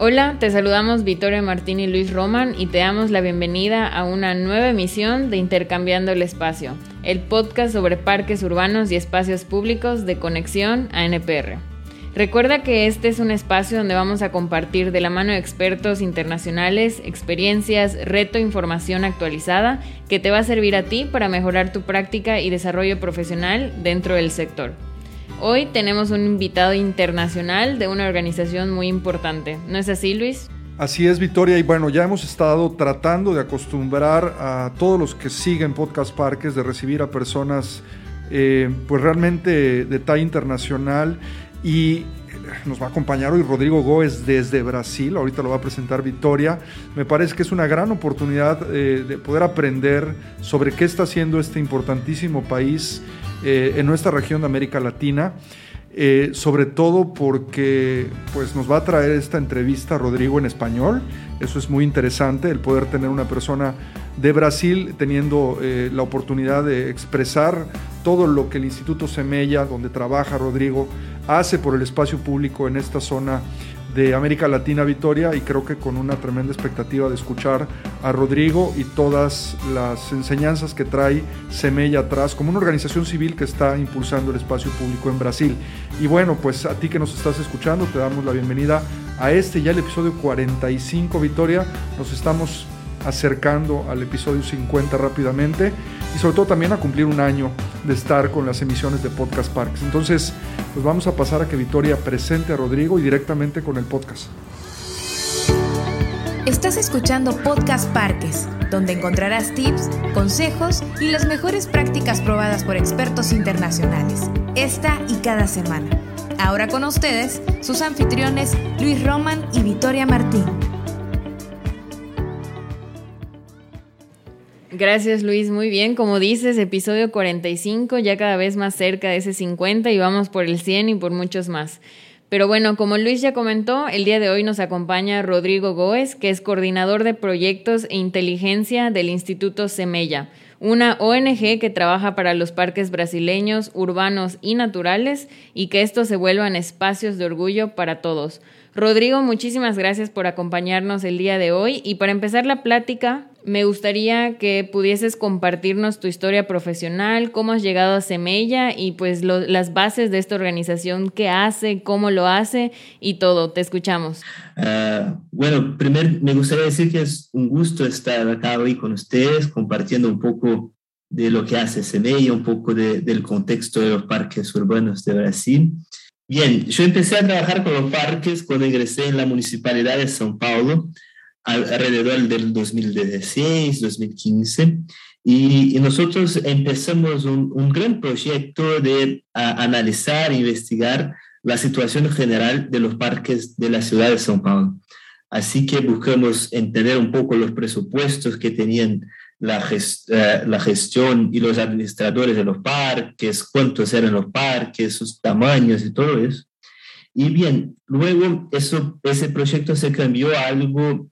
Hola, te saludamos Victoria Martín y Luis Roman y te damos la bienvenida a una nueva emisión de Intercambiando el Espacio, el podcast sobre parques urbanos y espacios públicos de conexión a NPR. Recuerda que este es un espacio donde vamos a compartir de la mano de expertos internacionales, experiencias, reto, información actualizada que te va a servir a ti para mejorar tu práctica y desarrollo profesional dentro del sector. Hoy tenemos un invitado internacional de una organización muy importante. ¿No es así, Luis? Así es, Victoria. Y bueno, ya hemos estado tratando de acostumbrar a todos los que siguen Podcast Parques de recibir a personas eh, pues realmente de talla internacional. Y nos va a acompañar hoy Rodrigo Góez desde Brasil. Ahorita lo va a presentar Victoria. Me parece que es una gran oportunidad eh, de poder aprender sobre qué está haciendo este importantísimo país eh, en nuestra región de América Latina. Eh, sobre todo porque pues, nos va a traer esta entrevista Rodrigo en español. Eso es muy interesante, el poder tener una persona de Brasil teniendo eh, la oportunidad de expresar todo lo que el Instituto Semella, donde trabaja Rodrigo, hace por el espacio público en esta zona de América Latina Vitoria y creo que con una tremenda expectativa de escuchar a Rodrigo y todas las enseñanzas que trae Semella atrás como una organización civil que está impulsando el espacio público en Brasil. Y bueno, pues a ti que nos estás escuchando te damos la bienvenida a este ya el episodio 45 Vitoria. Nos estamos acercando al episodio 50 rápidamente y sobre todo también a cumplir un año de estar con las emisiones de Podcast Parks. Entonces, pues vamos a pasar a que Victoria presente a Rodrigo y directamente con el podcast. Estás escuchando Podcast Parques, donde encontrarás tips, consejos y las mejores prácticas probadas por expertos internacionales, esta y cada semana. Ahora con ustedes, sus anfitriones Luis Roman y Victoria Martín. Gracias Luis, muy bien. Como dices, episodio 45, ya cada vez más cerca de ese 50 y vamos por el 100 y por muchos más. Pero bueno, como Luis ya comentó, el día de hoy nos acompaña Rodrigo Góez, que es coordinador de proyectos e inteligencia del Instituto Semella, una ONG que trabaja para los parques brasileños, urbanos y naturales y que estos se vuelvan espacios de orgullo para todos. Rodrigo, muchísimas gracias por acompañarnos el día de hoy y para empezar la plática, me gustaría que pudieses compartirnos tu historia profesional, cómo has llegado a Semella y pues las bases de esta organización, qué hace, cómo lo hace y todo. Te escuchamos. Uh, bueno, primero me gustaría decir que es un gusto estar acá hoy con ustedes compartiendo un poco de lo que hace Semella, un poco de, del contexto de los parques urbanos de Brasil. Bien, yo empecé a trabajar con los parques cuando ingresé en la Municipalidad de São Paulo alrededor del 2016, 2015, y, nosotros empezamos un, gran proyecto de analizar e investigar la situación general de los parques de la ciudad de São Paulo. Así que buscamos entender un poco los presupuestos que tenían la, eh, la, gestión y los administradores de los parques, cuántos eran los parques, sus tamaños y todo eso. Y bien, luego eso, ese proyecto se cambió a algo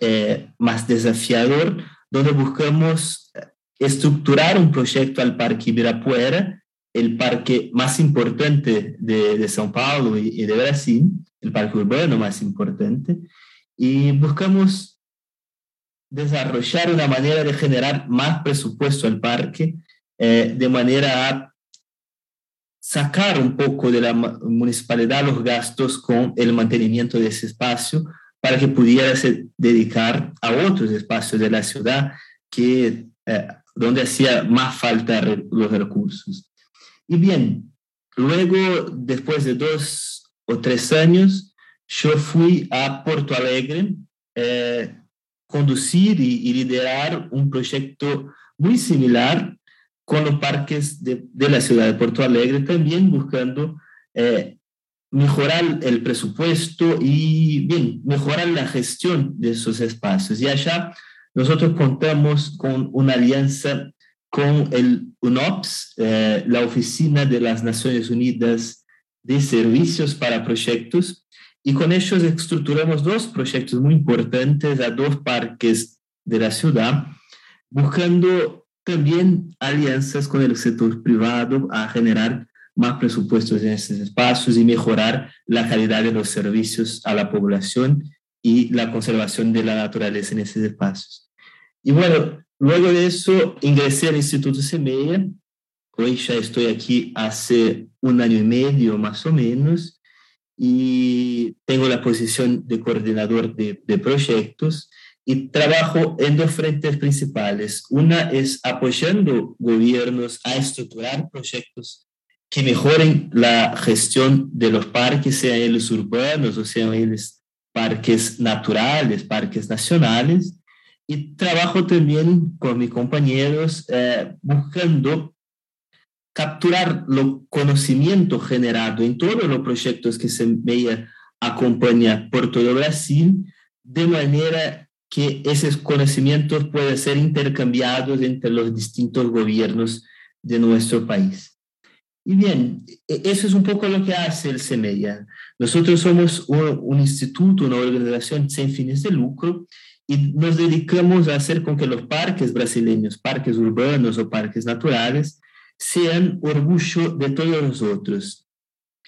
eh, más desafiador, donde buscamos estructurar un proyecto al Parque Ibirapuera, el parque más importante de, de São Paulo y, y de Brasil, el parque urbano más importante, y buscamos desarrollar una manera de generar más presupuesto al parque, eh, de manera a sacar un poco de la municipalidad los gastos con el mantenimiento de ese espacio para que pudiera dedicar a otros espacios de la ciudad que, eh, donde hacía más falta los recursos. Y bien, luego, después de dos o tres años, yo fui a Porto Alegre, eh, conducir y, liderar un proyecto muy similar con los parques de, la ciudad de Porto Alegre, también buscando eh, mejorar el presupuesto y, bien, mejorar la gestión de esos espacios. Y allá nosotros contamos con una alianza con el UNOPS, eh, la Oficina de las Naciones Unidas de Servicios para Proyectos, y con ellos estructuramos dos proyectos muy importantes a dos parques de la ciudad, buscando también alianzas con el sector privado a generar más presupuestos en estos espacios y mejorar la calidad de los servicios a la población y la conservación de la naturaleza en esos espacios. Y bueno, luego de eso ingresé al Instituto Semeia. Hoy ya estoy aquí hace un año y medio más o menos y tengo la posición de coordinador de, proyectos y trabajo en dos frentes principales. Una es apoyando gobiernos a estructurar proyectos que mejoren la gestión de los parques, sean ellos urbanos o sean ellos parques naturales, parques nacionales. Y trabajo también con mis compañeros eh, buscando capturar lo conocimiento generado en todos los proyectos que se veía acompaña por todo Brasil, de manera que esos conocimientos puedan ser intercambiados entre los distintos gobiernos de nuestro país. Y bien, e, eso es un poco lo que hace el CEMEIA. Nosotros somos un, instituto, una organización sin fines de lucro y nos dedicamos a hacer con que los parques brasileños, parques urbanos o parques naturales, sean orgullo de todos nosotros.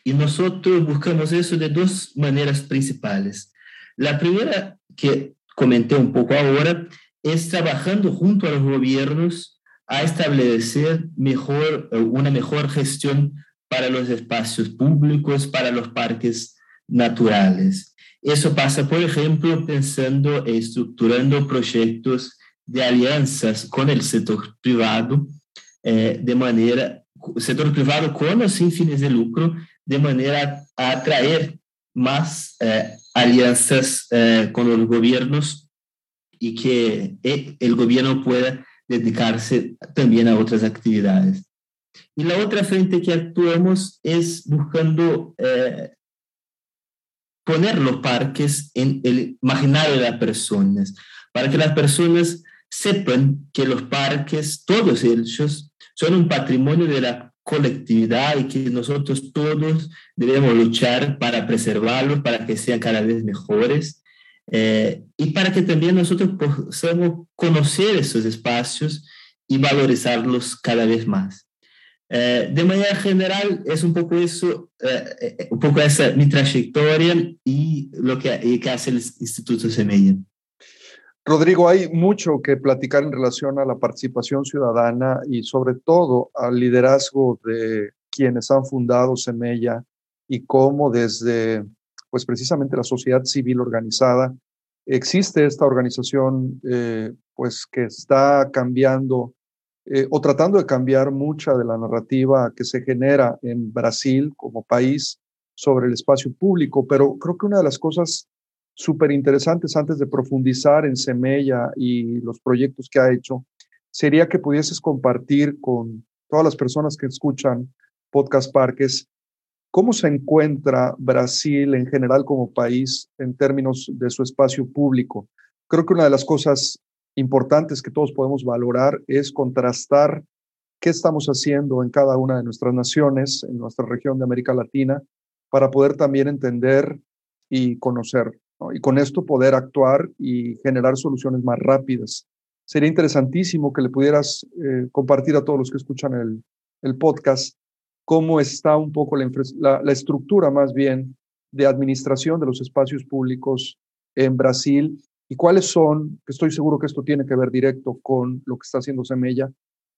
Y nosotros buscamos eso de dos maneras principales. La primera, que comenté un poco ahora, es trabajando junto a los gobiernos a establecer mejor, una mejor gestión para los espacios públicos, para los parques naturales. Eso pasa, por ejemplo, pensando e estructurando proyectos de alianzas con el sector privado, eh, de manera, sector privado con o sin fines de lucro, de manera a atraer más eh, alianzas eh, con los gobiernos y que el gobierno pueda dedicarse también a otras actividades. Y la otra frente que actuamos es buscando poner los parques en el imaginario de las personas, para que las personas sepan que los parques, todos ellos, son un patrimonio de la colectividad y que nosotros todos debemos luchar para preservarlos, para que sean cada vez mejores eh, y para que también nosotros podamos conocer esos espacios y valorizarlos cada vez más. Eh, de manera general, es un poco eso, eh, un poco esa mi trayectoria y lo que, que hace el Instituto Semilla. Rodrigo, hay mucho que platicar en relación a la participación ciudadana y sobre todo al liderazgo de quienes han fundado Semella y cómo desde, pues precisamente la sociedad civil organizada, existe esta organización, eh, pues que está cambiando eh, o tratando de cambiar mucha de la narrativa que se genera en Brasil como país sobre el espacio público, pero creo que una de las cosas súper interesantes antes de profundizar en Semella y los proyectos que ha hecho, sería que pudieses compartir con todas las personas que escuchan Podcast Parques cómo se encuentra Brasil en general como país en términos de su espacio público. Creo que una de las cosas importantes que todos podemos valorar es contrastar qué estamos haciendo en cada una de nuestras naciones, en nuestra región de América Latina, para poder también entender y conocer, y con esto poder actuar y generar soluciones más rápidas. Sería interesantísimo que le pudieras eh, compartir a todos los que escuchan el, el podcast cómo está un poco la, la, estructura más bien de administración de los espacios públicos en Brasil y cuáles son, que estoy seguro que esto tiene que ver directo con lo que está haciendo Semella,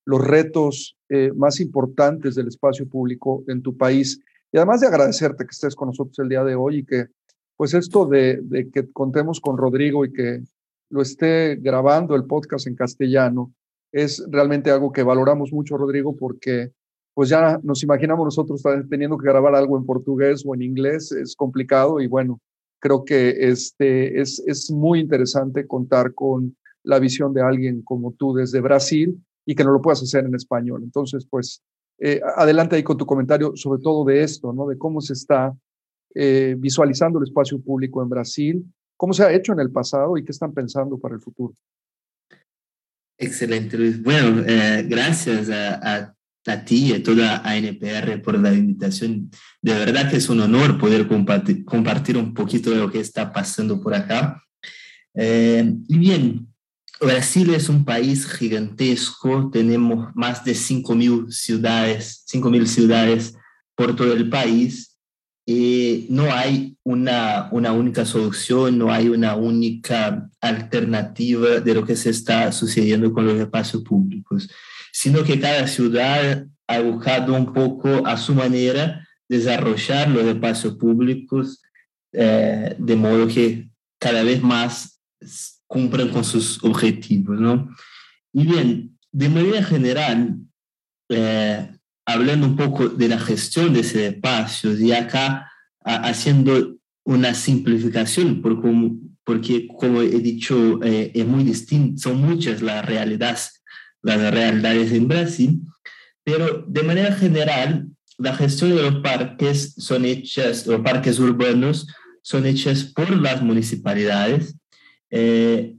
los retos eh, más importantes del espacio público en tu país. Y además de agradecerte que estés con nosotros el día de hoy y que, pues esto de, que contemos con Rodrigo y que lo esté grabando el podcast en castellano, es realmente algo que valoramos mucho, Rodrigo, porque pues ya nos imaginamos nosotros teniendo que grabar algo en portugués o en inglés, es complicado y bueno, creo que este, es, es muy interesante contar con la visión de alguien como tú desde Brasil y que no lo puedas hacer en español. Entonces, pues, eh, adelante ahí con tu comentario sobre todo de esto, ¿no? De cómo se está eh, visualizando el espacio público en Brasil, cómo se ha hecho en el pasado y qué están pensando para el futuro. Excelente, Luis. Bueno, eh, gracias a, a a ti y a toda a NPR por la invitación. De verdad que es un honor poder compartir, compartir un poquito de lo que está pasando por acá. Eh, y bien, Brasil es un país gigantesco, tenemos más de 5.000 ciudades, 5.000 ciudades por todo el país eh, no hay una, una única solución, no hay una única alternativa de lo que se está sucediendo con los espacios públicos, sino que cada ciudad ha buscado un poco a su manera desarrollar los espacios públicos eh, de modo que cada vez más cumplan con sus objetivos, ¿no? Y bien, de manera general, eh, hablando un poco de la gestión de ese espacio y acá haciendo una simplificación, por como, porque como he dicho, eh, es muy distinto, son muchas las realidades, las realidades en Brasil, pero de manera general, la gestión de los parques son hechas, los parques urbanos son hechas por las municipalidades. Eh,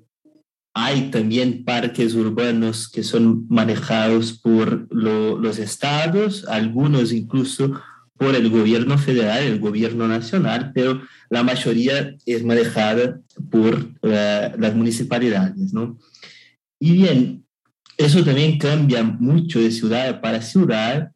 hay también parques urbanos que son manejados por los estados, algunos incluso por el gobierno federal, el gobierno nacional, pero la mayoría es manejada por eh, las municipalidades, ¿no? Y bien, eso también cambia mucho de ciudad para ciudad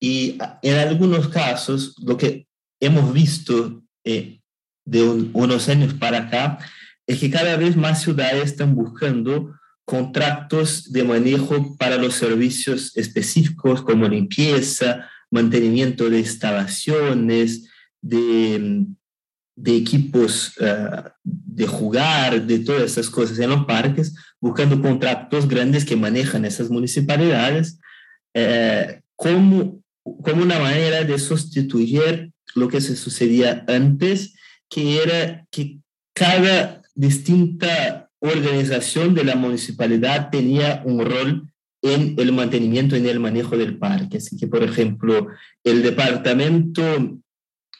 y en algunos casos lo que hemos visto eh, de unos años para acá es que cada vez más ciudades están buscando contratos de manejo para los servicios específicos como limpieza, mantenimiento de instalaciones, de, de equipos eh, de jugar, de todas esas cosas en los parques, buscando contratos grandes que manejan esas municipalidades. Eh, como, como una manera de sustituir lo que se sucedía antes, que era que cada distinta organización de la municipalidad tenía un rol en el mantenimiento y en el manejo del parque. Así que, por ejemplo, el departamento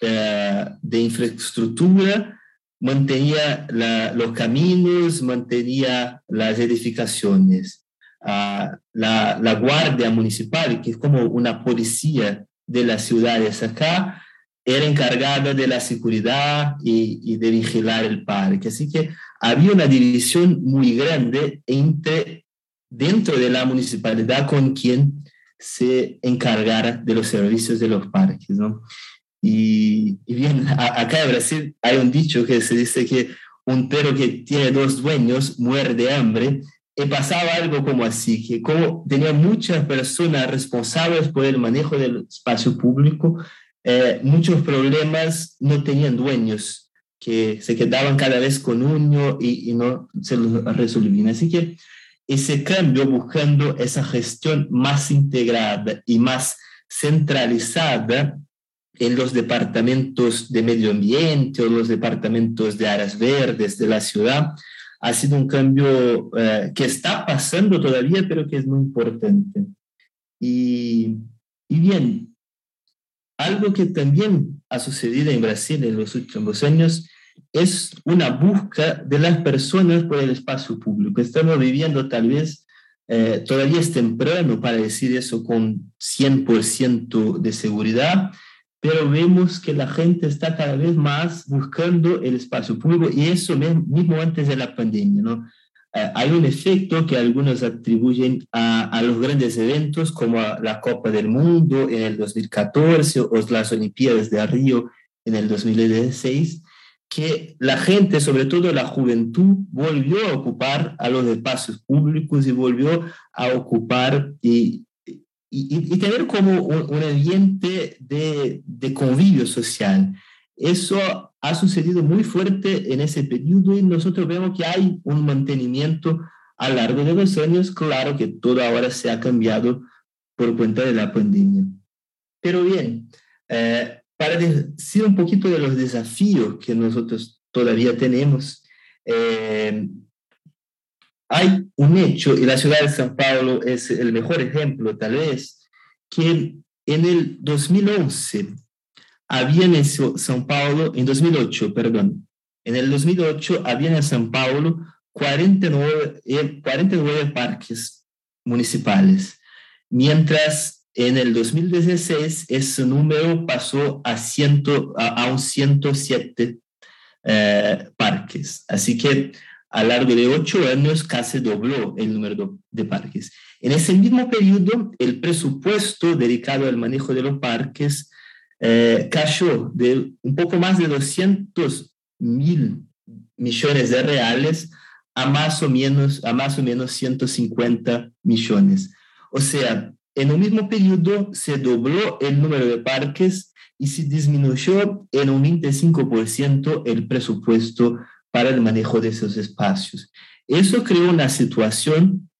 eh, de infraestructura mantenía los caminos, mantenía las edificaciones. Ah, la, la, guardia municipal, que es como una policía de las ciudades acá, era encargada de la seguridad y, de vigilar el parque. Así que había una división muy grande entre dentro de la municipalidad con quien se encargara de los servicios de los parques, ¿no? Y, bien, acá en Brasil hay un dicho que se dice que un perro que tiene dos dueños muere de hambre. Y pasaba algo como así, que como tenía muchas personas responsables por el manejo del espacio público, eh, muchos problemas no tenían dueños, que se quedaban cada vez con uno y, y no se los resolvían. Así que ese cambio buscando esa gestión más integrada y más centralizada en los departamentos de medio ambiente o los departamentos de áreas verdes de la ciudad, ha sido un cambio eh, que está pasando todavía, pero que es muy importante. Y, y bien, algo que también ha sucedido en Brasil en los últimos años es una búsqueda de las personas por el espacio público. Estamos viviendo tal vez, eh, todavía es temprano para decir eso con 100% de seguridad, pero vemos que la gente está cada vez más buscando el espacio público y eso mismo antes de la pandemia, ¿no? Eh, hay un efecto que algunos atribuyen a, a, los grandes eventos como la Copa del Mundo en el 2014 o las Olimpiadas de Río en el 2016, que la gente, sobre todo la juventud, volvió a ocupar a los espacios públicos y volvió a ocupar y, y, y tener como un, un ambiente de, de convivio social. Eso ha sucedido muy fuerte en ese periodo y nosotros vemos que hay un mantenimiento a lo largo de los años. Claro que todo ahora se ha cambiado por cuenta de la pandemia. Pero bien, eh, para decir un poquito de los desafíos que nosotros todavía tenemos, eh, hay un hecho, y la ciudad de San Paulo es el mejor ejemplo tal vez, que en el 2011 había en São Paulo, en 2008, perdón, en el 2008 había en São Paulo 49, 49 eh, parques municipales, mientras en el 2016 ese número pasó a, ciento, a, un 107 eh, parques. Así que a lo largo de ocho años casi dobló el número de parques. En ese mismo periodo, el presupuesto dedicado al manejo de los parques eh, cayó de un poco más de 200 mil millones de reales a más o menos, a más o menos 150 millones. O sea, en un mismo periodo se dobló el número de parques y se disminuyó en un 25% el presupuesto para el manejo de esos espacios. Eso creó una situación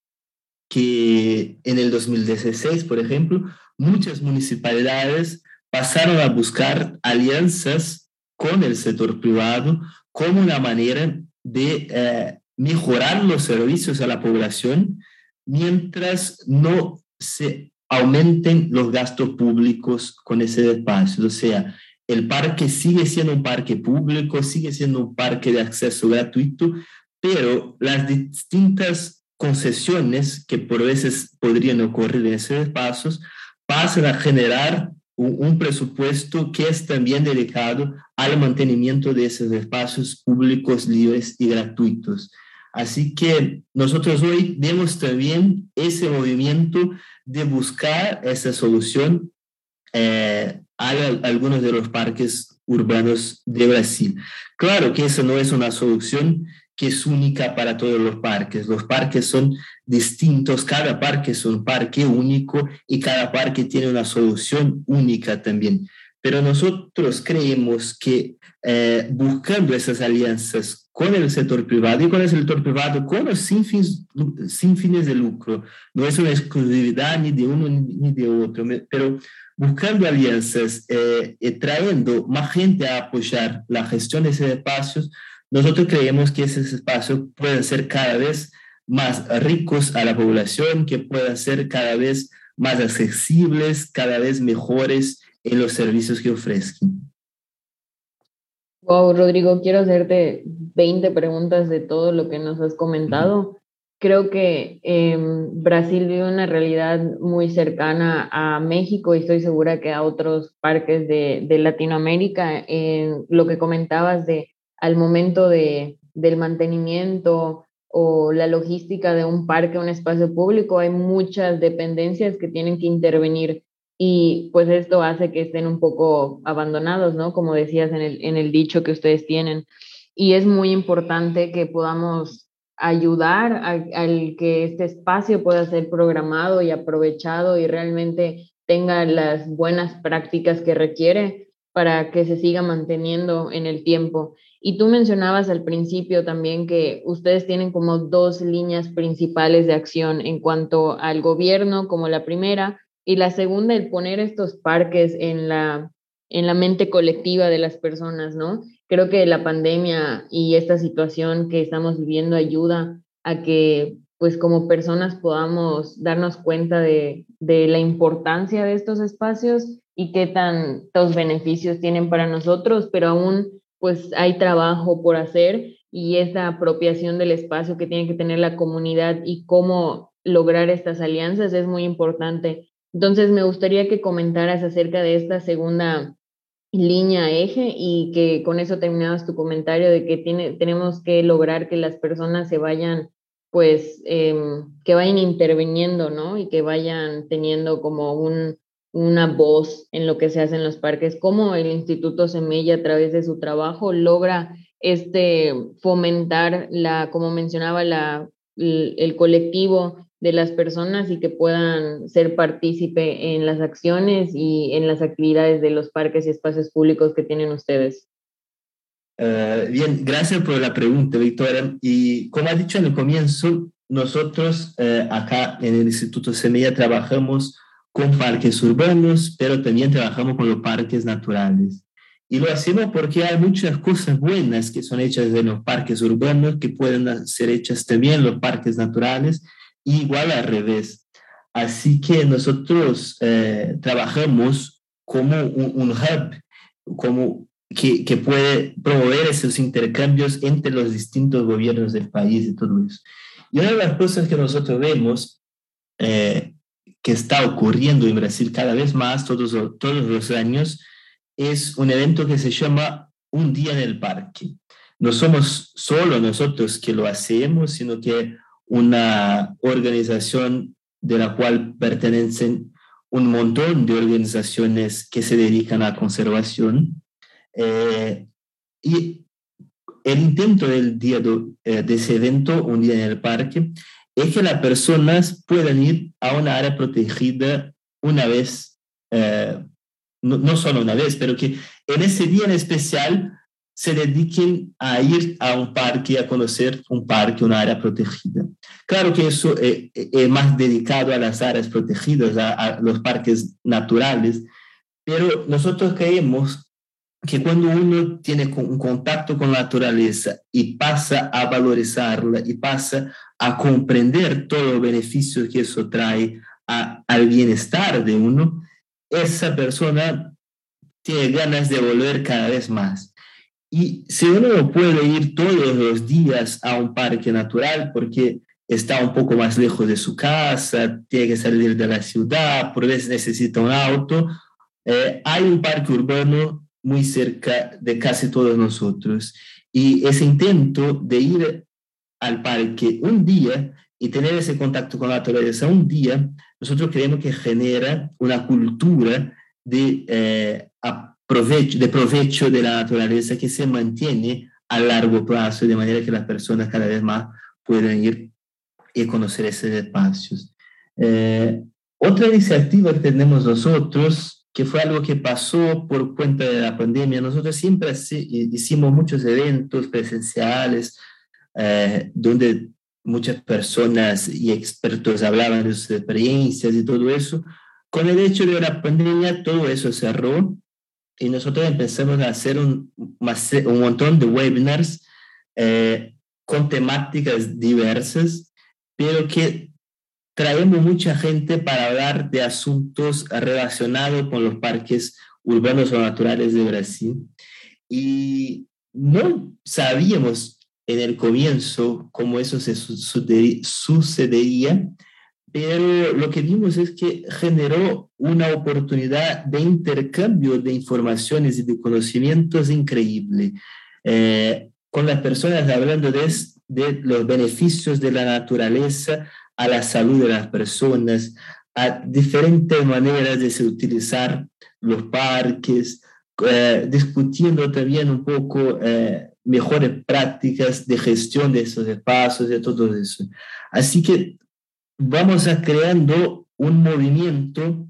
que en el 2016, por ejemplo, muchas municipalidades pasaron a buscar alianzas con el sector privado como una manera de eh, mejorar los servicios a la población mientras no se aumenten los gastos públicos con ese espacio. O sea, el parque sigue siendo un parque público, sigue siendo un parque de acceso gratuito, pero las distintas concesiones que por veces podrían ocurrir en esos espacios pasan a generar un, presupuesto que es también dedicado al mantenimiento de esos espacios públicos libres y gratuitos. Así que nosotros hoy vemos también ese movimiento de buscar esa solución eh, a, algunos de los parques urbanos de Brasil. Claro que esa no es una solución que es única para todos los parques. Los parques son distintos, cada parque es un parque único y cada parque tiene una solución única también. Pero nosotros creemos que eh, buscando esas alianzas con el sector privado y con el sector privado, con sin, sin fines de lucro, no es una exclusividad ni de uno ni de otro, pero buscando alianzas eh, trayendo más gente a apoyar la gestión de esos espacios, nosotros creemos que esos espacios pueden ser cada vez más ricos a la población, que puedan ser cada vez más accesibles, cada vez mejores en los servicios que ofrezcan. Wow, Rodrigo, quiero hacerte 20 preguntas de todo lo que nos has comentado. Creo que em, Brasil vive una realidad muy cercana a México y estoy segura que a otros parques de, de Latinoamérica. En lo que comentabas de al momento de, del mantenimiento o la logística de un parque, un espacio público, hay muchas dependencias que tienen que intervenir y pues esto hace que estén un poco abandonados, ¿no? Como decías en el, en el dicho que ustedes tienen. Y es muy importante que podamos ayudar al que este espacio pueda ser programado y aprovechado y realmente tenga las buenas prácticas que requiere para que se siga manteniendo en el tiempo. Y tú mencionabas al principio también que ustedes tienen como dos líneas principales de acción en cuanto al gobierno, como la primera, y la segunda, el poner estos parques en la, en la mente colectiva de las personas, ¿no? Creo que la pandemia y esta situación que estamos viviendo ayuda a que, pues como personas podamos darnos cuenta de, de la importancia de estos espacios y qué tantos beneficios tienen para nosotros, pero aún pues hay trabajo por hacer y esa apropiación del espacio que tiene que tener la comunidad y cómo lograr estas alianzas es muy importante. Entonces, me gustaría que comentaras acerca de esta segunda línea eje y que con eso terminabas tu comentario de que tiene, tenemos que lograr que las personas se vayan, pues, em, que vayan interviniendo, ¿no? Y que vayan teniendo como un, una voz en lo que se hace en los parques, cómo el Instituto Semilla a través de su trabajo logra este fomentar la, como mencionaba, la, el colectivo de las personas y que puedan ser partícipe en las acciones y en las actividades de los parques y espacios públicos que tienen ustedes. Eh, bien, gracias por la pregunta, Victoria. Y como ha dicho en el comienzo, nosotros eh, acá en el Instituto Semilla trabajamos con parques urbanos, pero también trabajamos con los parques naturales. Y lo hacemos porque hay muchas cosas buenas que son hechas en los parques urbanos que pueden ser hechas también en los parques naturales, igual al revés. Así que nosotros eh, trabajamos como un, hub, como que, que, puede promover esos intercambios entre los distintos gobiernos del país y todo eso. Y una de las cosas que nosotros vemos eh, que está ocurriendo en Brasil cada vez más todos, todos los años es un evento que se llama Un Día en el Parque. No somos solo nosotros que lo hacemos, sino que una organización de la cual pertenecen un montón de organizaciones que se dedican a conservación. Eh, y el intento del día de, de, ese evento, un día en el parque, es que las personas puedan ir a una área protegida una vez, eh, no, solo una vez, pero que en ese día en especial se dediquen a ir a un parque, a conocer un parque, una área protegida. Claro que eso es, es más dedicado a las áreas protegidas, a, a, los parques naturales, pero nosotros creemos que cuando uno tiene un contacto con la naturaleza y pasa a valorizarla y pasa a comprender todo el beneficio que eso trae a, al bienestar de uno, esa persona tiene ganas de volver cada vez más. Y si uno no puede ir todos los días a un parque natural porque está un poco más lejos de su casa, tiene que salir de la ciudad, por veces necesita un auto, eh, hay un parque urbano muy cerca de casi todos nosotros. Y ese intento de ir al parque un día y tener ese contacto con la naturaleza un día, nosotros creemos que genera una cultura de, eh, provecho, de provecho de la naturaleza que se mantiene a largo plazo, de manera que las personas cada vez más puedan ir y conocer esos espacios. Eh, otra iniciativa que tenemos nosotros, que fue algo que pasó por cuenta de la pandemia, nosotros siempre hicimos muchos eventos presenciales, eh, donde muchas personas y expertos hablaban de sus experiencias y todo eso. Con el hecho de la pandemia, todo eso cerró y nosotros empezamos a hacer un, un montón de webinars eh, con temáticas diversas, pero que traemos mucha gente para hablar de asuntos relacionados con los parques urbanos o naturales de Brasil. Y no sabíamos en el comienzo cómo eso se sucedería, pero lo que vimos es que generó una oportunidad de intercambio de informaciones y de conocimientos increíble, eh, con las personas hablando de, de los beneficios de la naturaleza a la salud de las personas, a diferentes maneras de utilizar los parques, eh, discutiendo también un poco eh, mejores prácticas de gestión de esos espacios, de todo eso. Así que vamos a creando un movimiento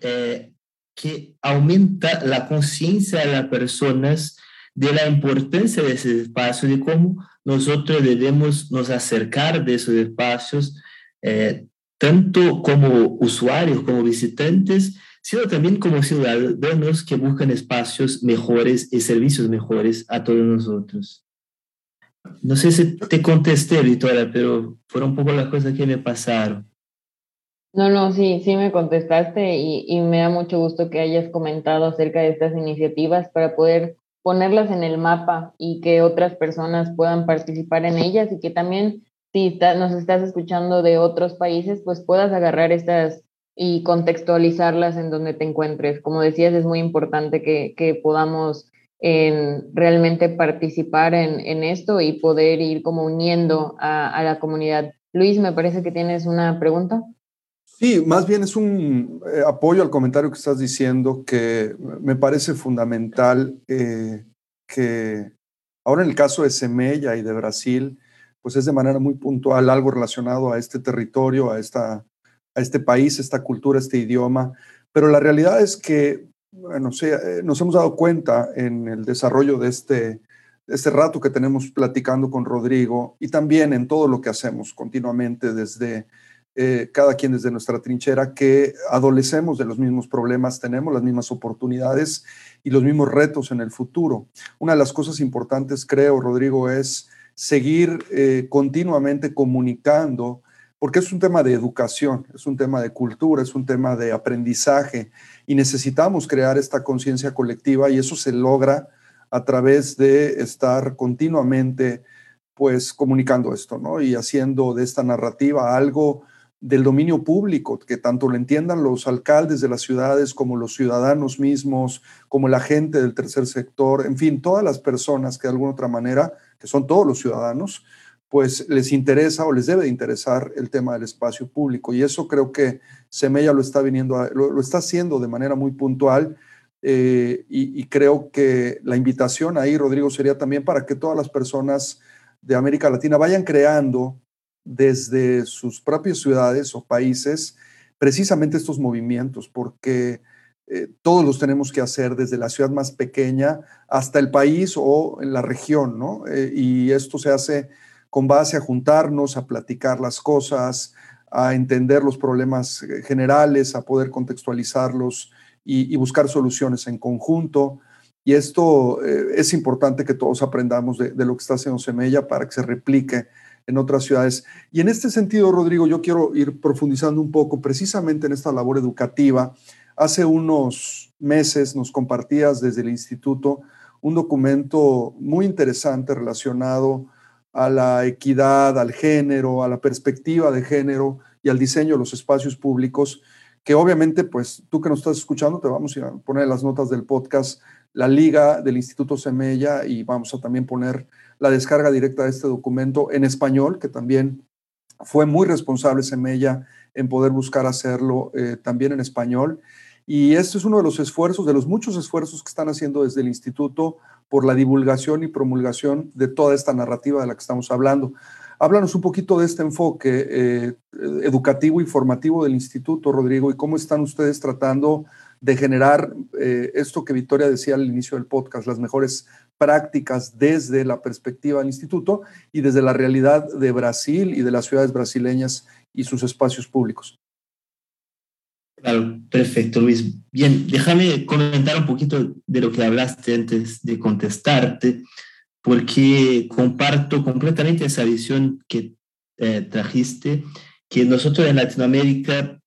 eh, que aumenta la conciencia de las personas de la importancia de ese espacio, de cómo nosotros debemos nos acercar de esos espacios, eh, tanto como usuarios, como visitantes, sino también como ciudadanos que buscan espacios mejores y servicios mejores a todos nosotros. No sé si te contesté, Victoria, pero fueron un poco las cosas que me pasaron. No, no, sí, sí me contestaste y, y me da mucho gusto que hayas comentado acerca de estas iniciativas para poder ponerlas en el mapa y que otras personas puedan participar en ellas y que también si nos estás escuchando de otros países, pues puedas agarrar estas y contextualizarlas en donde te encuentres. Como decías, es muy importante que, que podamos en realmente participar en, en, esto y poder ir como uniendo a, a, la comunidad. Luis, me parece que tienes una pregunta. Sí, más bien es un eh, apoyo al comentario que estás diciendo que me parece fundamental eh, que ahora en el caso de Semella y de Brasil, pues es de manera muy puntual algo relacionado a este territorio, a esta a este país, esta cultura, este idioma, pero la realidad es que, bueno, eh, nos hemos dado cuenta en el desarrollo de este, este rato que tenemos platicando con Rodrigo y también en todo lo que hacemos continuamente desde eh, cada quien desde nuestra trinchera, que adolecemos de los mismos problemas, tenemos las mismas oportunidades y los mismos retos en el futuro. Una de las cosas importantes, creo, Rodrigo, es seguir eh, continuamente comunicando porque es un tema de educación, es un tema de cultura, es un tema de aprendizaje y necesitamos crear esta conciencia colectiva y eso se logra a través de estar continuamente pues comunicando esto, ¿no? Y haciendo de esta narrativa algo del dominio público, que tanto lo entiendan los alcaldes de las ciudades como los ciudadanos mismos, como la gente del tercer sector, en fin, todas las personas que de alguna otra manera, que son todos los ciudadanos, pues les interesa o les debe de interesar el tema del espacio público. Y eso creo que Semella lo está, viniendo lo, está haciendo de manera muy puntual. Eh, y, creo que la invitación ahí, Rodrigo, sería también para que todas las personas de América Latina vayan creando desde sus propias ciudades o países precisamente estos movimientos, porque eh, todos los tenemos que hacer desde la ciudad más pequeña hasta el país o en la región, ¿no? Eh, y esto se hace con base a juntarnos, a platicar las cosas, a entender los problemas eh, generales, a poder contextualizarlos y, buscar soluciones en conjunto. Y esto es importante que todos aprendamos de, de, lo que está haciendo Semella para que se replique en otras ciudades. Y en este sentido, Rodrigo, yo quiero ir profundizando un poco precisamente en esta labor educativa Hace unos meses nos compartías desde el instituto un documento muy interesante relacionado a la equidad, al género, a la perspectiva de género y al diseño de los espacios públicos, que obviamente, pues tú que nos estás escuchando, te vamos a poner las notas del podcast la liga del Instituto Semella y vamos a también poner la descarga directa de este documento en español, que también fue muy responsable Semella en poder buscar hacerlo eh, también en español. Y este es uno de los esfuerzos, de los muchos esfuerzos que están haciendo desde el instituto por la divulgación y promulgación de toda esta narrativa de la que estamos hablando. Háblanos un poquito de este enfoque eh, educativo y formativo del instituto, Rodrigo, y cómo están ustedes tratando de generar eh, esto que Victoria decía al inicio del podcast, las mejores prácticas desde la perspectiva del instituto y desde la realidad de Brasil y de las ciudades brasileñas y sus espacios públicos. Claro, perfecto, Luis. Bien, déjame comentar un poquito de lo que hablaste antes de contestarte, porque comparto completamente esa visión que eh, trajiste, que nosotros en Latinoamérica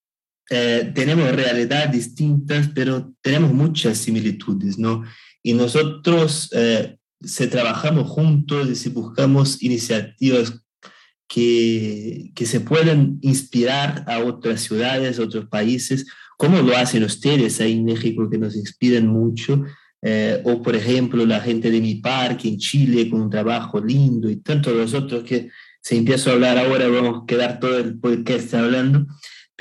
eh, tenemos realidades distintas, pero tenemos muchas similitudes, ¿no? Y nosotros, eh, si trabajamos juntos y si buscamos iniciativas que, que se pueden inspirar a otras ciudades, otros países, como lo hacen ustedes ahí en México, que nos inspiran mucho, eh, o por ejemplo la gente de mi parque en Chile con un trabajo lindo y tantos los otros que si empiezo a hablar ahora vamos a quedar todo el podcast hablando,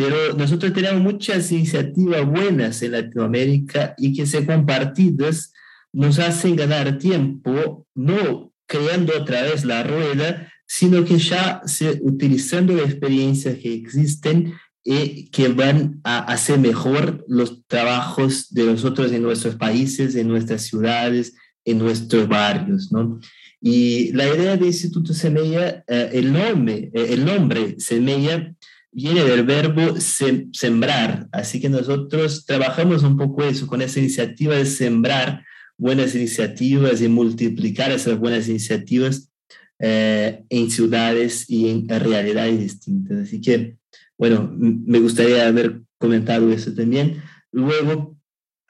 pero nosotros tenemos muchas iniciativas buenas en Latinoamérica y que se compartidas nos hacen ganar tiempo, no creando otra vez la rueda, sino que ya se, utilizando las experiencias que existen y eh, que van a hacer mejor los trabajos de nosotros en nuestros países, en nuestras ciudades, en nuestros barrios, ¿no? Y la idea del Instituto Semilla, eh, el, nombre, eh, el nombre Semilla viene del verbo sembrar, así que nosotros trabajamos un poco eso, con esa iniciativa de sembrar buenas iniciativas y multiplicar esas buenas iniciativas eh, en ciudades y en realidades distintas. Así que, bueno, me gustaría haber comentado eso también. Luego,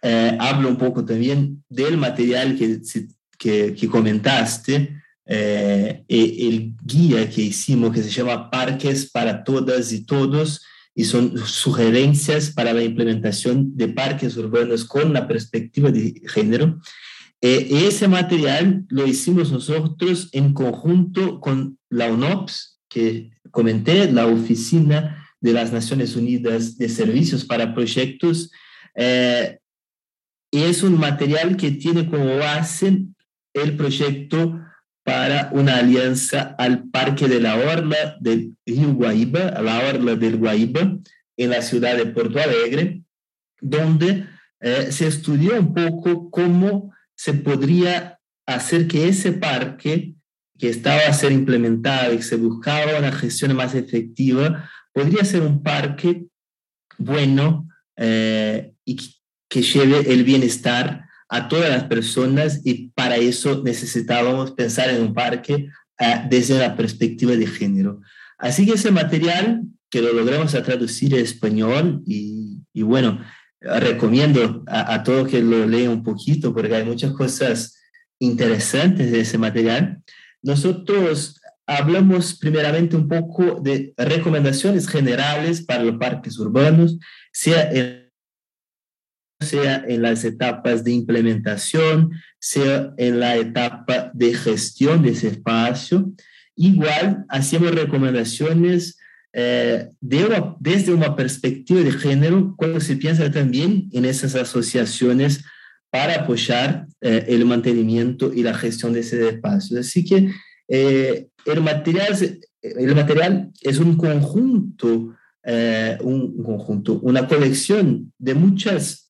eh, hablo un poco también del material que, que, que comentaste, eh, el guía que hicimos que se llama Parques para Todas y Todos, y son sugerencias para la implementación de parques urbanos con la perspectiva de género. Eh, ese material lo hicimos nosotros en conjunto con la UNOPS, que comenté, la Oficina de las Naciones Unidas de Servicios para Proyectos. Eh, es un material que tiene como base el proyecto para una alianza al Parque de la Orla del Río Guaíba, a la Orla del Guaíba, en la ciudad de Porto Alegre, donde eh, se estudió un poco cómo se podría hacer que ese parque que estaba a ser implementado y que se buscaba una gestión más efectiva, podría ser un parque bueno eh, y que lleve el bienestar a todas las personas y para eso necesitábamos pensar en un parque eh, desde la perspectiva de género. Así que ese material que lo logramos a traducir en español y, y bueno, recomiendo a, a todos que lo lean un poquito porque hay muchas cosas interesantes de ese material. Nosotros hablamos primeramente un poco de recomendaciones generales para los parques urbanos, sea en, sea en las etapas de implementación, sea en la etapa de gestión de ese espacio. igual hacemos recomendaciones eh, desde una perspectiva de género cuando se piensa también en esas asociaciones para apoyar eh, el mantenimiento y la gestión de ese espacio. Así que eh, el, material, el material es un conjunto, un conjunto, una colección de muchas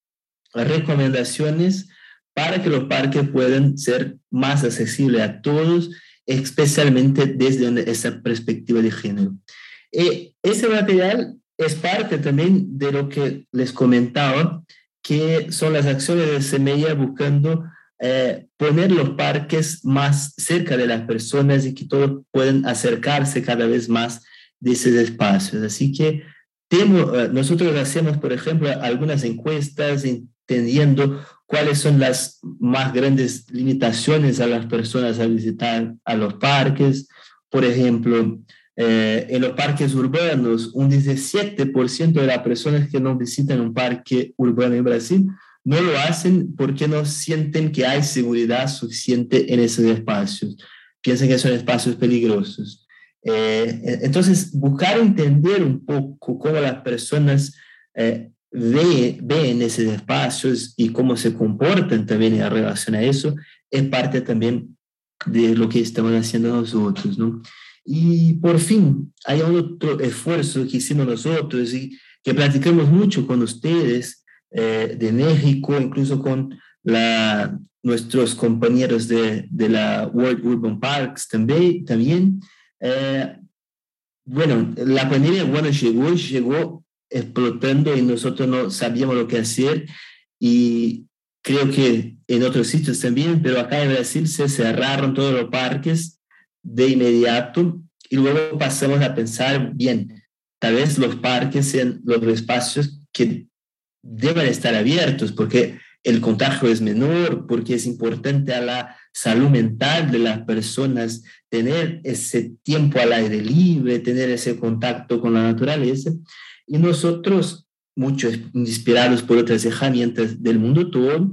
recomendaciones para que los parques puedan ser más accesibles a todos, especialmente desde esa perspectiva de género. Eh, ese material es parte también de lo que les comentaba, que son las acciones de Semilla buscando eh, poner los parques más cerca de las personas y que todos puedan acercarse cada vez más de esos espacios. Así que tenemos, eh, nosotros hacemos, por ejemplo, algunas encuestas entendiendo cuáles son las más grandes limitaciones a las personas a visitar a los parques. Por ejemplo, eh, en los parques urbanos, un 17% de las personas que no visitan un parque urbano en Brasil no lo hacen porque no sienten que hay seguridad suficiente en esos espacios. Piensan que son espacios peligrosos. Eh, entonces, buscar entender un poco cómo las personas eh, ven esos espacios y cómo se comportan también en relación a eso es parte también de lo que estamos haciendo nosotros, ¿no? Y por fin, hay otro esfuerzo que hicimos nosotros y que platicamos mucho con ustedes eh, de México, incluso con la, nuestros compañeros de, de la World Urban Parks también. también. Eh, bueno, la pandemia cuando llegó, llegó explotando y nosotros no sabíamos lo que hacer y creo que en otros sitios también, pero acá en Brasil se cerraron todos los parques de inmediato y luego pasamos a pensar, bien, tal vez los parques sean los espacios que deben estar abiertos porque el contagio es menor, porque es importante a la salud mental de las personas tener ese tiempo al aire libre, tener ese contacto con la naturaleza. Y nosotros, muchos inspirados por otras herramientas del mundo todo,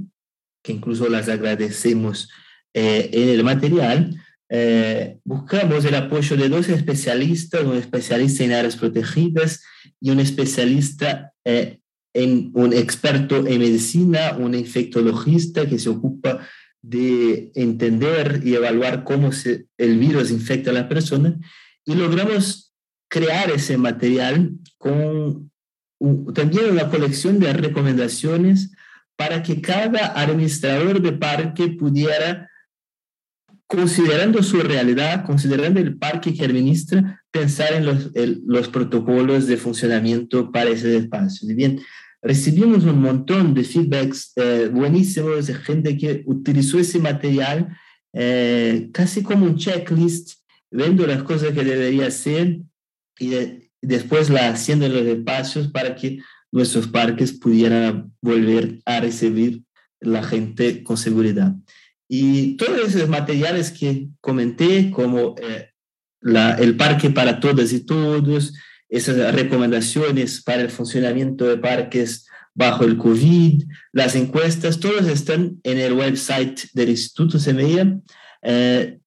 que incluso las agradecemos eh, en el material, eh, buscamos el apoyo de dos especialistas, un especialista en áreas protegidas y un especialista eh, en un experto en medicina, un infectologista que se ocupa de entender y evaluar cómo se, el virus infecta a la persona. Y logramos crear ese material con también una colección de recomendaciones para que cada administrador de parque pudiera considerando su realidad, considerando el parque que administra, pensar en los, los protocolos de funcionamiento para ese espacio. Y bien, recibimos un montón de feedbacks eh, buenísimos de gente que utilizó ese material eh, casi como un checklist, viendo las cosas que debería hacer y, después la haciendo en los espacios para que nuestros parques pudieran volver a recibir la gente con seguridad. Y todos esos materiales que comenté, como eh, la, el parque para todas y todos, esas recomendaciones para el funcionamiento de parques bajo el COVID, las encuestas, todas están en el website del Instituto Semilla. Eh,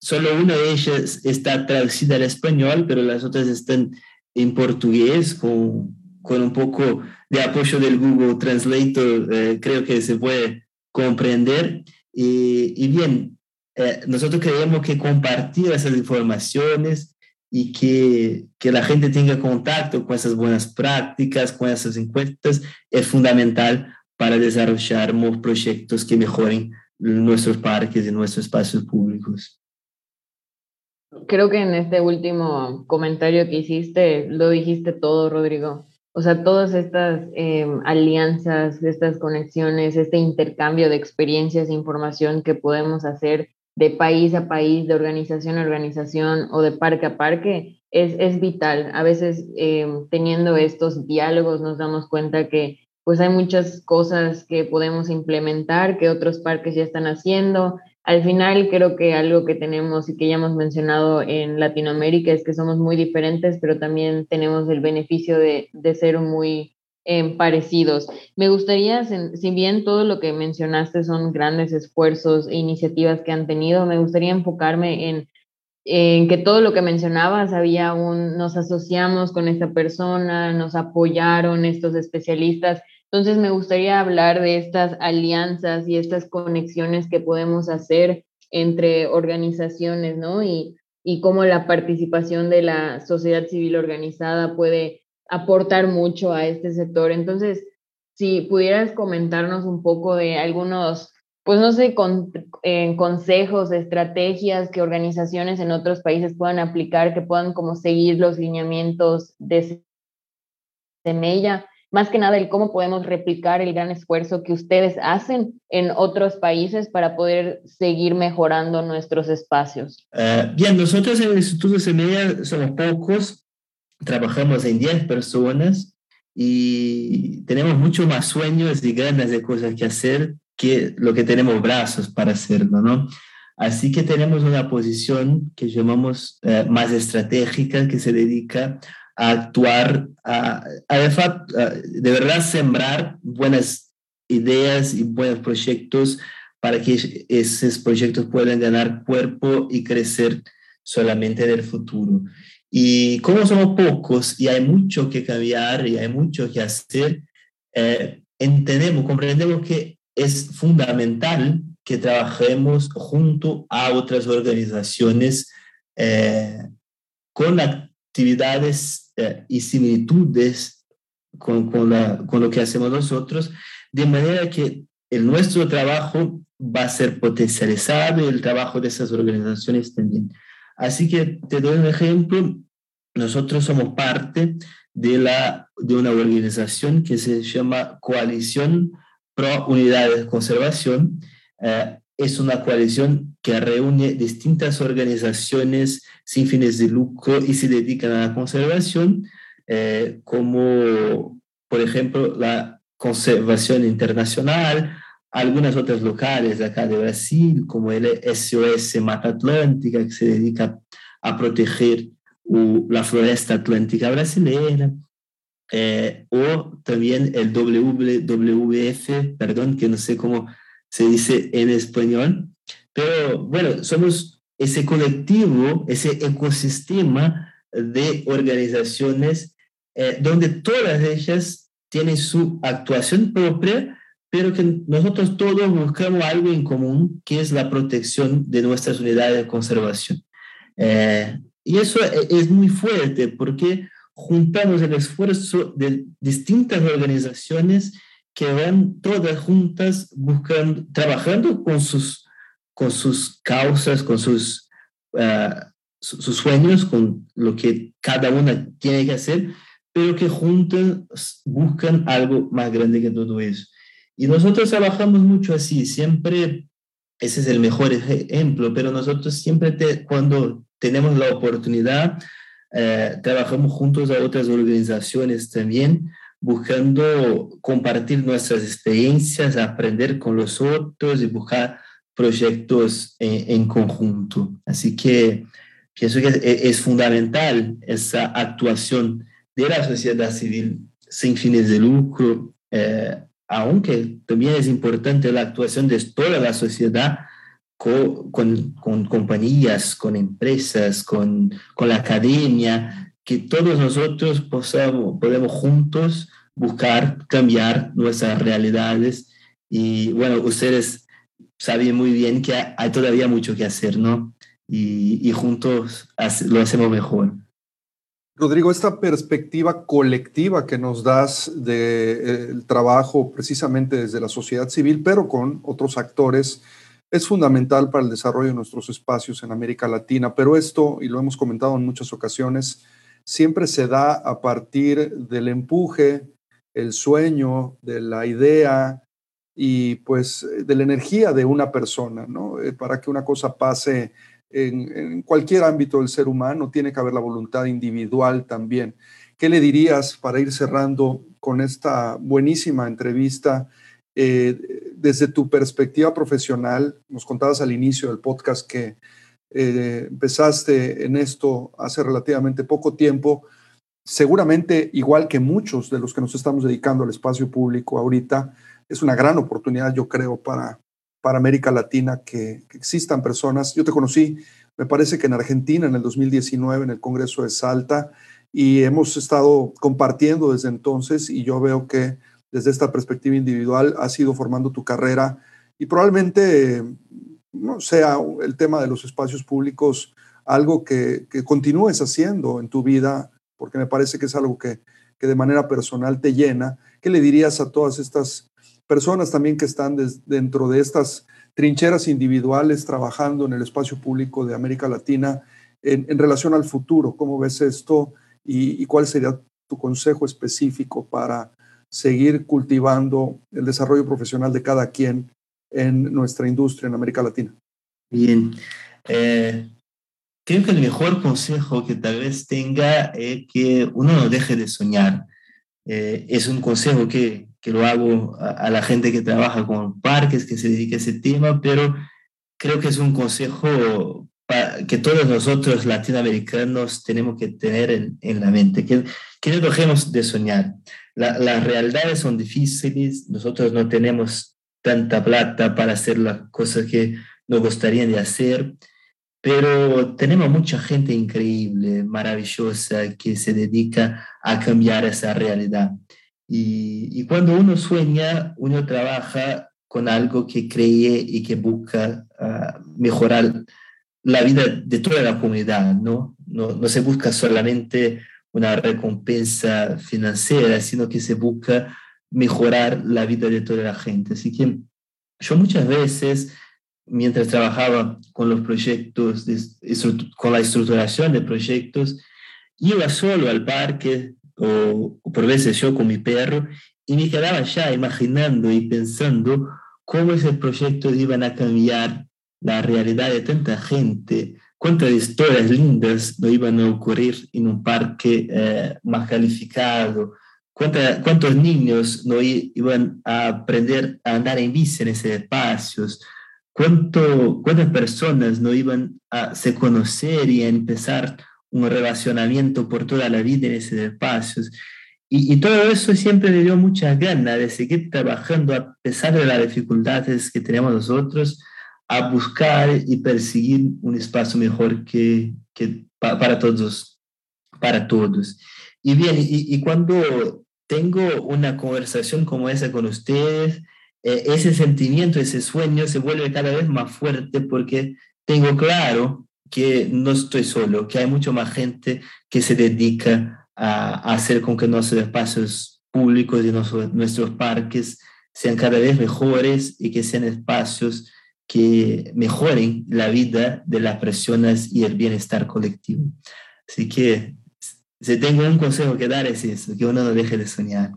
solo una de ellas está traducida al español, pero las otras están en portugués con, con un poco de apoyo del Google Translator. Eh, creo que se puede comprender. Y, bien, eh, nosotros creemos que compartir esas informaciones y que, que, la gente tenga contacto con esas buenas prácticas, con esas encuestas, es fundamental para desarrollar proyectos que mejoren nuestros parques y nuestros espacios públicos. Creo que en este último comentario que hiciste, lo dijiste todo, Rodrigo. O sea, todas estas em, alianzas, estas conexiones, este intercambio de experiencias e información que podemos hacer de país a país, de organización a organización o de parque a parque, es, es vital. A veces em, teniendo estos diálogos nos damos cuenta que pues hay muchas cosas que podemos implementar que otros parques ya están haciendo al final creo que algo que tenemos y que ya hemos mencionado en Latinoamérica es que somos muy diferentes, pero también tenemos el beneficio de, ser muy em, parecidos. Me gustaría, si bien todo lo que mencionaste son grandes esfuerzos e iniciativas que han tenido, me gustaría enfocarme en que todo lo que mencionabas, había un, nos asociamos con esta persona, nos apoyaron estos especialistas. Entonces me gustaría hablar de estas alianzas y estas conexiones que podemos hacer entre organizaciones, ¿no? Y, y cómo la participación de la sociedad civil organizada puede aportar mucho a este sector. Entonces, si pudieras comentarnos un poco de algunos pues no sé, eh, consejos, estrategias que organizaciones en otros países puedan aplicar, que puedan como seguir los lineamientos de Semella, más que nada el cómo podemos replicar el gran esfuerzo que ustedes hacen en otros países para poder seguir mejorando nuestros espacios. Uh, bien, nosotros en el Instituto Semella somos pocos, trabajamos en 10 personas y tenemos mucho más sueños y ganas de cosas que hacer que lo que tenemos brazos para hacerlo, ¿no? Así que tenemos una posición que llamamos eh, más estratégica, que se dedica a actuar, a, a, de verdad sembrar buenas ideas y buenos proyectos para que esos proyectos puedan ganar cuerpo y crecer solamente en el futuro. Y como somos pocos y hay mucho que cambiar y hay mucho que hacer, eh, entendemos, comprendemos que es fundamental que trabajemos junto a otras organizaciones eh, con actividades eh, y similitudes con, con, la, con, lo que hacemos nosotros, de manera que el nuestro trabajo va a ser potencializado y el trabajo de esas organizaciones también. Así que te doy un ejemplo. Nosotros somos parte de, la, de una organización que se llama Coalición Pro Unidades de Conservación. Eh, es una coalición que reúne distintas organizaciones sin fines de lucro y se dedican a la conservación, eh, como por ejemplo la Conservación Internacional, algunas otras locales acá de Brasil, como el SOS Mata Atlántica, que se dedica a proteger la floresta atlántica brasileña, eh, o también el WWF, perdón, que no sé cómo se dice en español, pero bueno, somos ese colectivo, ese ecosistema de organizaciones eh, donde todas ellas tienen su actuación propia, pero que nosotros todos buscamos algo en común, que es la protección de nuestras unidades de conservación. Eh, y eso es muy fuerte porque juntamos el esfuerzo de distintas organizaciones que van todas juntas buscando, trabajando con sus, con sus causas, con sus, uh, sus sueños, con lo que cada una tiene que hacer, pero que juntas buscan algo más grande que todo eso. Y nosotros trabajamos mucho así, siempre, ese es el mejor ejemplo, pero nosotros siempre te, cuando tenemos la oportunidad, eh, trabajamos juntos a otras organizaciones también, buscando compartir nuestras experiencias, aprender con los otros y buscar proyectos en, conjunto. Así que pienso que es, fundamental esa actuación de la sociedad civil sin fines de lucro, eh, aunque también es importante la actuación de toda la sociedad con, con, compañías, con empresas, con, con, la academia, que todos nosotros posamos, podemos juntos buscar cambiar nuestras realidades. Y bueno, ustedes saben muy bien que hay todavía mucho que hacer, ¿no? Y, juntos lo hacemos mejor. Rodrigo, esta perspectiva colectiva que nos das del de, eh, trabajo precisamente desde la sociedad civil, pero con otros actores, es fundamental para el desarrollo de nuestros espacios en América Latina, pero esto, y lo hemos comentado en muchas ocasiones, siempre se da a partir del empuje, el sueño, de la idea y pues de la energía de una persona, ¿no? Eh, para que una cosa pase en, en, cualquier ámbito del ser humano, tiene que haber la voluntad individual también. ¿Qué le dirías para ir cerrando con esta buenísima entrevista? Eh, desde tu perspectiva profesional, nos contabas al inicio del podcast que eh, empezaste en esto hace relativamente poco tiempo, seguramente igual que muchos de los que nos estamos dedicando al espacio público ahorita, es una gran oportunidad, yo creo, para, para América Latina que, que existan personas. Yo te conocí me parece que en Argentina en el 2019 en el Congreso de Salta y hemos estado compartiendo desde entonces y yo veo que desde esta perspectiva individual has ido formando tu carrera y probablemente no sea el tema de los espacios públicos algo que, continúes haciendo en tu vida, porque me parece que es algo que, que, de manera personal te llena. ¿Qué le dirías a todas estas personas también que están dentro de estas trincheras individuales trabajando en el espacio público de América Latina en, relación al futuro? ¿Cómo ves esto y, y cuál sería tu consejo específico para seguir cultivando el desarrollo profesional de cada quien en nuestra industria en América Latina? Bien. Eh, creo que el mejor consejo que tal vez tenga es que uno no deje de soñar. Eh, es un consejo que, que lo hago a, la gente que trabaja con parques, que se dedica a ese tema, pero creo que es un consejo que todos nosotros latinoamericanos tenemos que tener en, en la mente, que, que, no dejemos de soñar. las realidades son difíciles, nosotros no tenemos tanta plata para hacer las cosas que nos gustaría de hacer, pero tenemos mucha gente increíble, maravillosa, que se dedica a cambiar esa realidad. Y, y cuando uno sueña, uno trabaja con algo que cree y que busca uh, mejorar la vida de toda la comunidad, ¿no? ¿no? No se busca solamente una recompensa financiera, sino que se busca mejorar la vida de toda la gente. Así que yo muchas veces mientras trabajaba con los proyectos, con la estructuración de proyectos, iba solo al parque o, por veces yo con mi perro y me quedaba ya imaginando y pensando cómo esos proyectos iban a cambiar la realidad de tanta gente, cuántas historias lindas no iban a ocurrir en un parque eh, más calificado, cuántos niños no iban a aprender a andar en bici en esos espacios, cuánto, cuántas personas no iban a se conocer y a empezar un relacionamiento por toda la vida en esos espacios. Y, todo eso siempre me dio muchas ganas de seguir trabajando a pesar de las dificultades que tenemos nosotros, a buscar y perseguir un espacio mejor que, para todos, para todos. Y bien, y, y, cuando tengo una conversación como esa con ustedes, eh, ese sentimiento, ese sueño se vuelve cada vez más fuerte porque tengo claro que no estoy solo, que hay mucho más gente que se dedica a, hacer con que nuestros espacios públicos y nuestros parques sean cada vez mejores y que sean espacios que mejoren la vida de las personas y el bienestar colectivo. Así que si tengo un consejo que dar es eso, que uno no deje de soñar.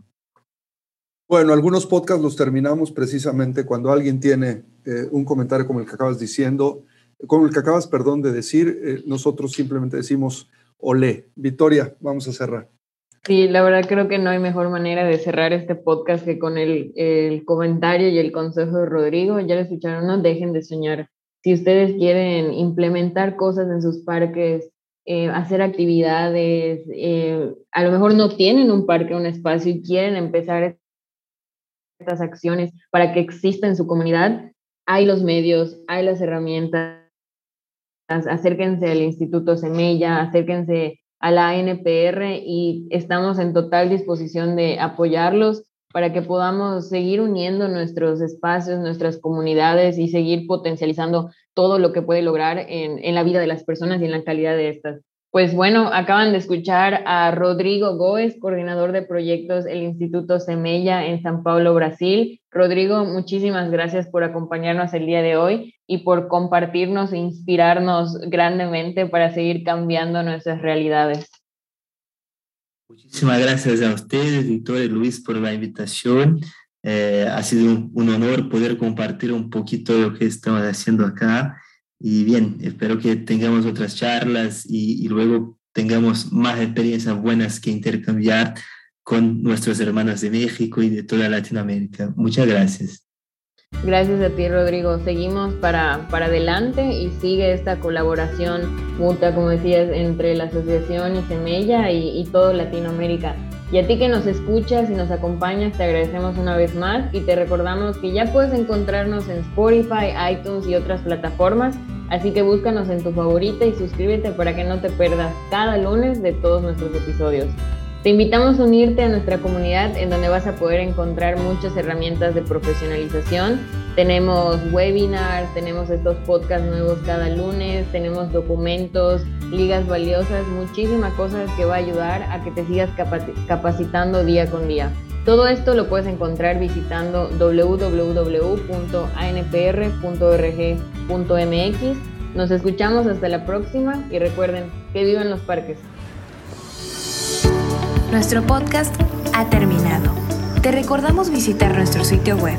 Bueno, algunos podcasts los terminamos precisamente cuando alguien tiene eh, un comentario como el que acabas diciendo, como el que acabas, perdón, de decir, eh, nosotros simplemente decimos olé. Victoria, vamos a cerrar. Sí, la verdad creo que no hay mejor manera de cerrar este podcast que con el, el comentario y el consejo de Rodrigo. Ya lo escucharon, no dejen de soñar. Si ustedes quieren implementar cosas en sus parques, eh, hacer actividades, a lo mejor no tienen un parque, un espacio y quieren empezar estas acciones para que exista en su comunidad, hay los medios, hay las herramientas. Acérquense al Instituto Semella, acérquense a la NPR y estamos en total disposición de apoyarlos para que podamos seguir uniendo nuestros espacios, nuestras comunidades y seguir potencializando todo lo que puede lograr en, en la vida de las personas y en la calidad de estas. Pues bueno, acaban de escuchar a Rodrigo Góez, coordinador de proyectos del Instituto Semella en San Paulo, Brasil. Rodrigo, muchísimas gracias por acompañarnos el día de hoy y por compartirnos e inspirarnos grandemente para seguir cambiando nuestras realidades. Muchísimas gracias a ustedes, Victoria y Luis, por la invitación. Eh, ha sido un, un honor poder compartir un poquito de lo que estamos haciendo acá y bien, espero que tengamos otras charlas y, luego tengamos más experiencias buenas que intercambiar con nuestros hermanos de México y de toda Latinoamérica. Muchas gracias. Gracias a ti, Rodrigo. Seguimos para, para adelante y sigue esta colaboración mutua, como decías, entre la Asociación y Semella y, y todo Latinoamérica. Y a ti que nos escuchas y nos acompañas, te agradecemos una vez más y te recordamos que ya puedes encontrarnos en Spotify, iTunes y otras plataformas Así que búscanos en tu favorita y suscríbete para que no te pierdas cada lunes de todos nuestros episodios. Te invitamos a unirte a nuestra comunidad en donde vas a poder encontrar muchas herramientas de profesionalización. Tenemos webinars, tenemos estos podcasts nuevos cada lunes, tenemos documentos, ligas valiosas, muchísimas cosas que va a ayudar a que te sigas capacitando día con día. Todo esto lo puedes encontrar visitando www.anpr.org.mx. Nos escuchamos hasta la próxima y recuerden que vivan los parques. Nuestro podcast ha terminado. Te recordamos visitar nuestro sitio web